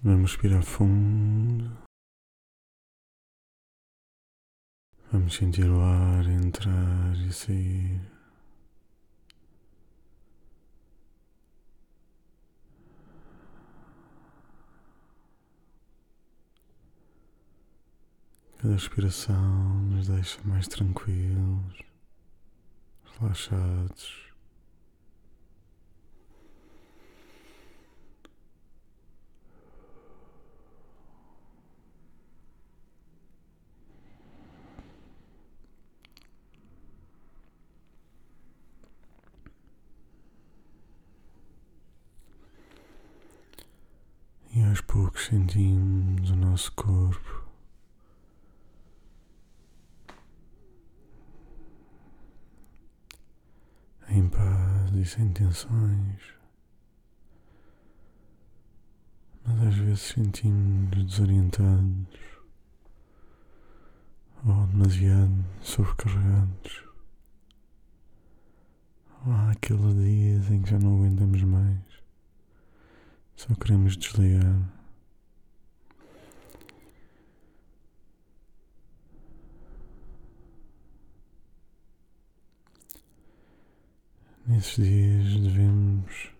Vamos respirar fundo. Vamos sentir o ar entrar e sair. Cada respiração nos deixa mais tranquilos, relaxados. E aos poucos sentimos o nosso corpo em paz e sem tensões. Mas às vezes sentimos desorientados ou demasiado sobrecarregados. Ou há aqueles dias em que já não aguentamos mais. Só queremos desligar. Nesses dias devemos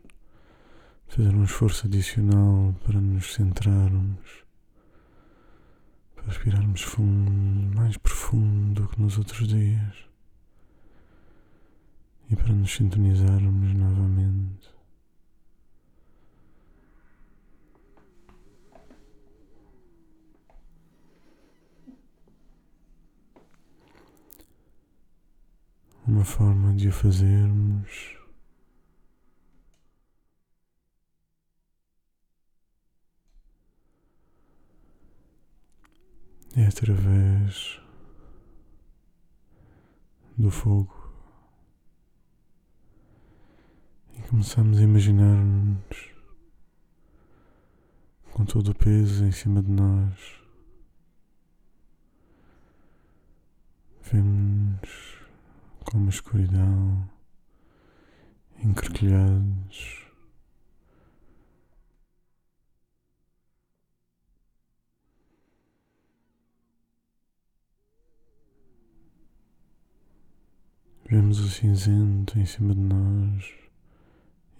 fazer um esforço adicional para nos centrarmos, para respirarmos fundo, mais profundo do que nos outros dias e para nos sintonizarmos novamente. Uma forma de o fazermos é através do fogo e começamos a imaginar-nos com todo o peso em cima de nós. Vemos com uma escuridão, encrquilhados. Vemos o cinzento em cima de nós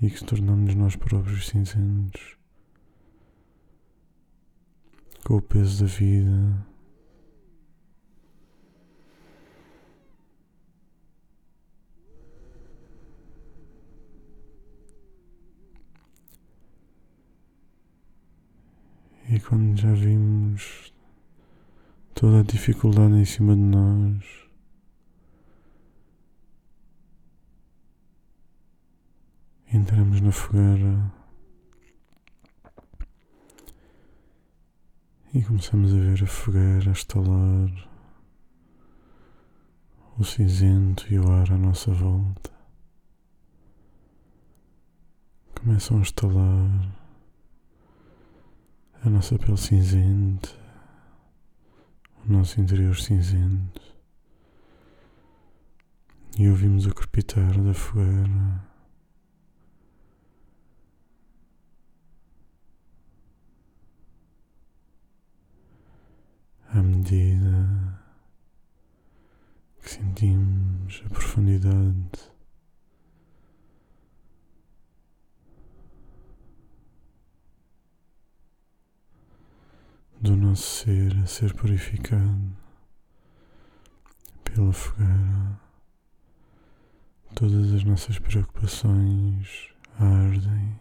e que tornamos nós próprios cinzentos com o peso da vida. Quando já vimos toda a dificuldade em cima de nós, entramos na fogueira e começamos a ver a fogueira a estalar, o cinzento e o ar à nossa volta. Começam a estalar a nossa pele cinzenta, o nosso interior cinzento, e ouvimos o crepitar da fogueira. À medida que sentimos a profundidade do nosso ser a ser purificado pela fogueira. Todas as nossas preocupações ardem.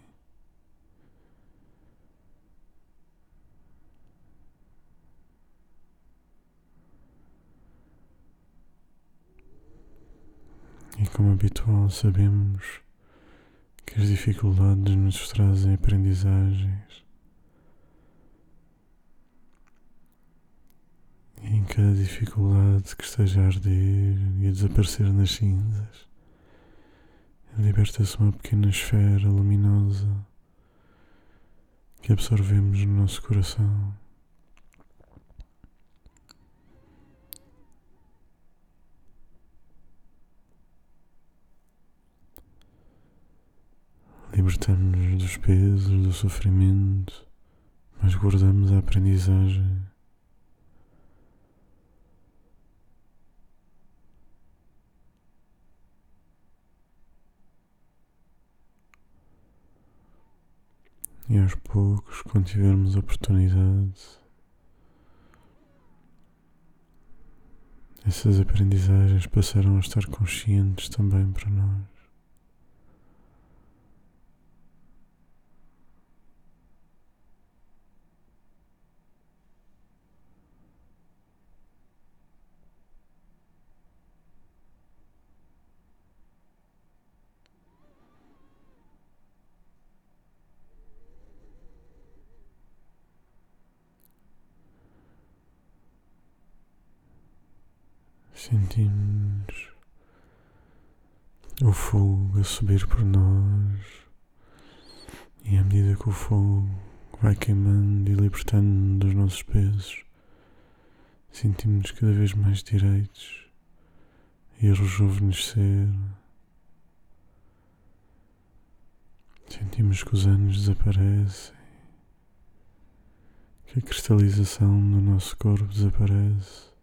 E como habitual, sabemos que as dificuldades nos trazem aprendizagens. E em cada dificuldade que esteja a arder e a desaparecer nas cinzas, liberta-se uma pequena esfera luminosa que absorvemos no nosso coração. Libertamos-nos dos pesos, do sofrimento, mas guardamos a aprendizagem. E aos poucos, quando tivermos oportunidade, essas aprendizagens passarão a estar conscientes também para nós. Sentimos o fogo a subir por nós e à medida que o fogo vai queimando e libertando dos nossos pesos, sentimos cada vez mais direitos e a rejuvenescer. Sentimos que os anos desaparecem, que a cristalização do nosso corpo desaparece.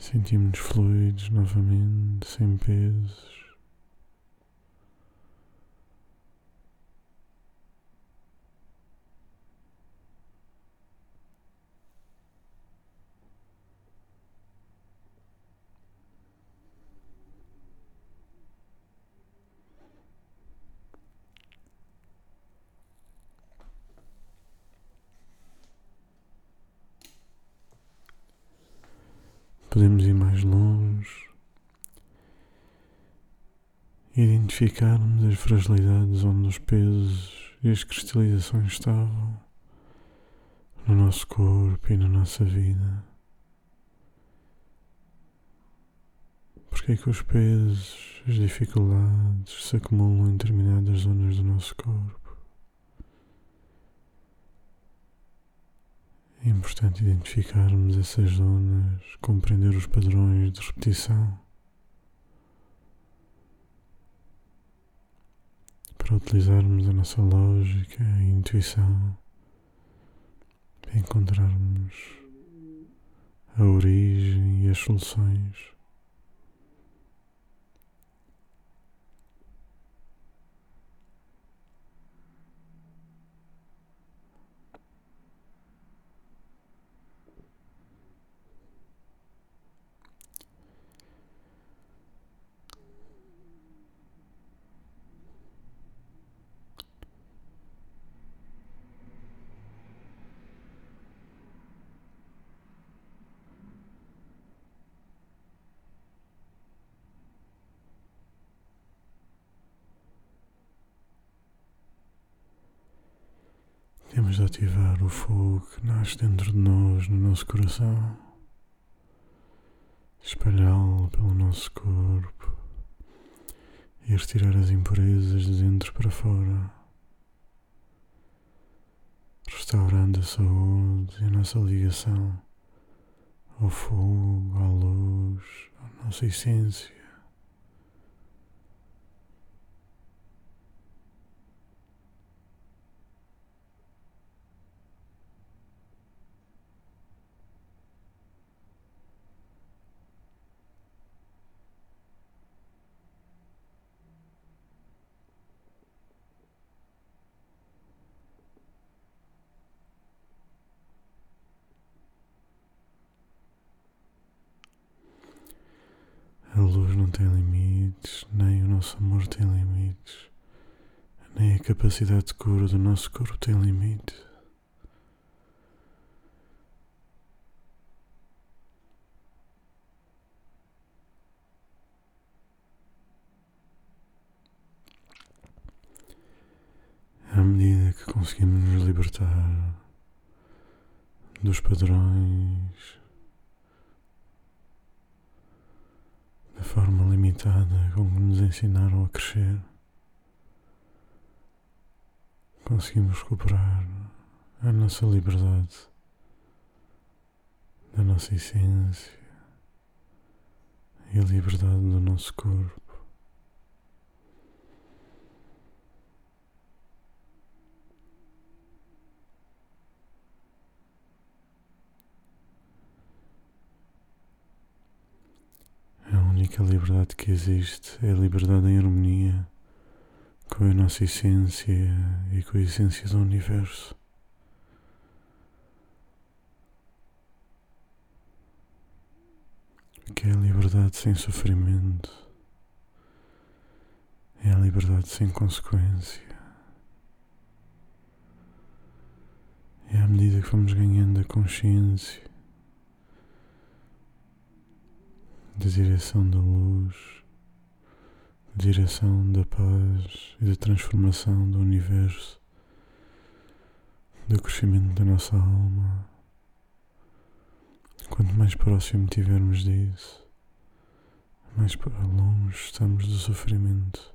Sentimos-nos fluidos novamente, sem pesos. Podemos ir mais longe, identificarmos as fragilidades onde os pesos e as cristalizações estavam no nosso corpo e na nossa vida. Porque é que os pesos, as dificuldades se acumulam em determinadas zonas do nosso corpo? É importante identificarmos essas zonas, compreender os padrões de repetição. Para utilizarmos a nossa lógica e intuição para encontrarmos a origem e as soluções. De ativar o fogo que nasce dentro de nós, no nosso coração, espalhá-lo pelo nosso corpo e retirar as impurezas de dentro para fora, restaurando a saúde e a nossa ligação ao fogo, à luz, à nossa essência. A luz não tem limites, nem o nosso amor tem limites, nem a capacidade de cura do nosso corpo tem limite. À medida que conseguimos nos libertar dos padrões forma limitada com que nos ensinaram a crescer, conseguimos recuperar a nossa liberdade, da nossa essência e a liberdade do nosso corpo. Única liberdade que existe é a liberdade em harmonia com a nossa essência e com a essência do universo. Que é a liberdade sem sofrimento, é a liberdade sem consequência. É à medida que vamos ganhando a consciência da direção da luz, da direção da paz e da transformação do universo, do crescimento da nossa alma. Quanto mais próximo tivermos disso, mais para longe estamos do sofrimento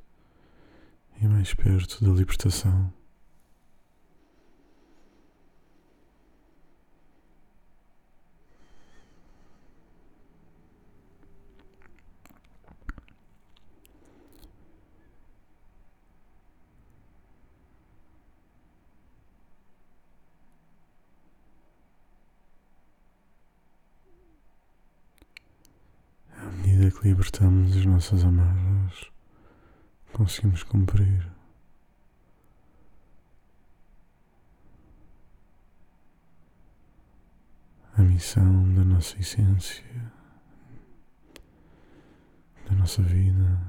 e mais perto da libertação. medida que libertamos as nossas amarras, conseguimos cumprir. A missão da nossa essência, da nossa vida,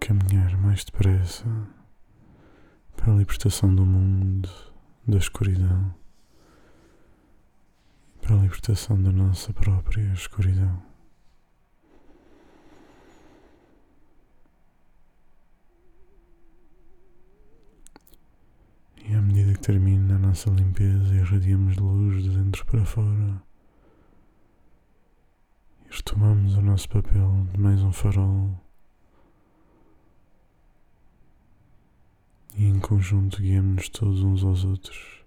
caminhar mais depressa para a libertação do mundo, da escuridão para a libertação da nossa própria escuridão. E à medida que termina a nossa limpeza, irradiamos luz de dentro para fora. E retomamos o nosso papel de mais um farol. E em conjunto guiamos-nos todos uns aos outros.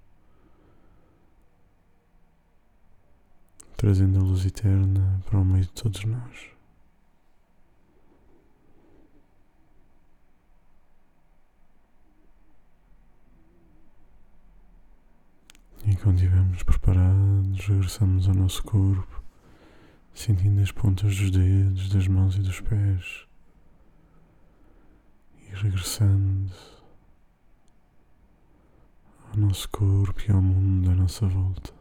Trazendo a luz eterna para o meio de todos nós. E quando estivermos preparados, regressamos ao nosso corpo, sentindo as pontas dos dedos, das mãos e dos pés, e regressando ao nosso corpo e ao mundo à nossa volta.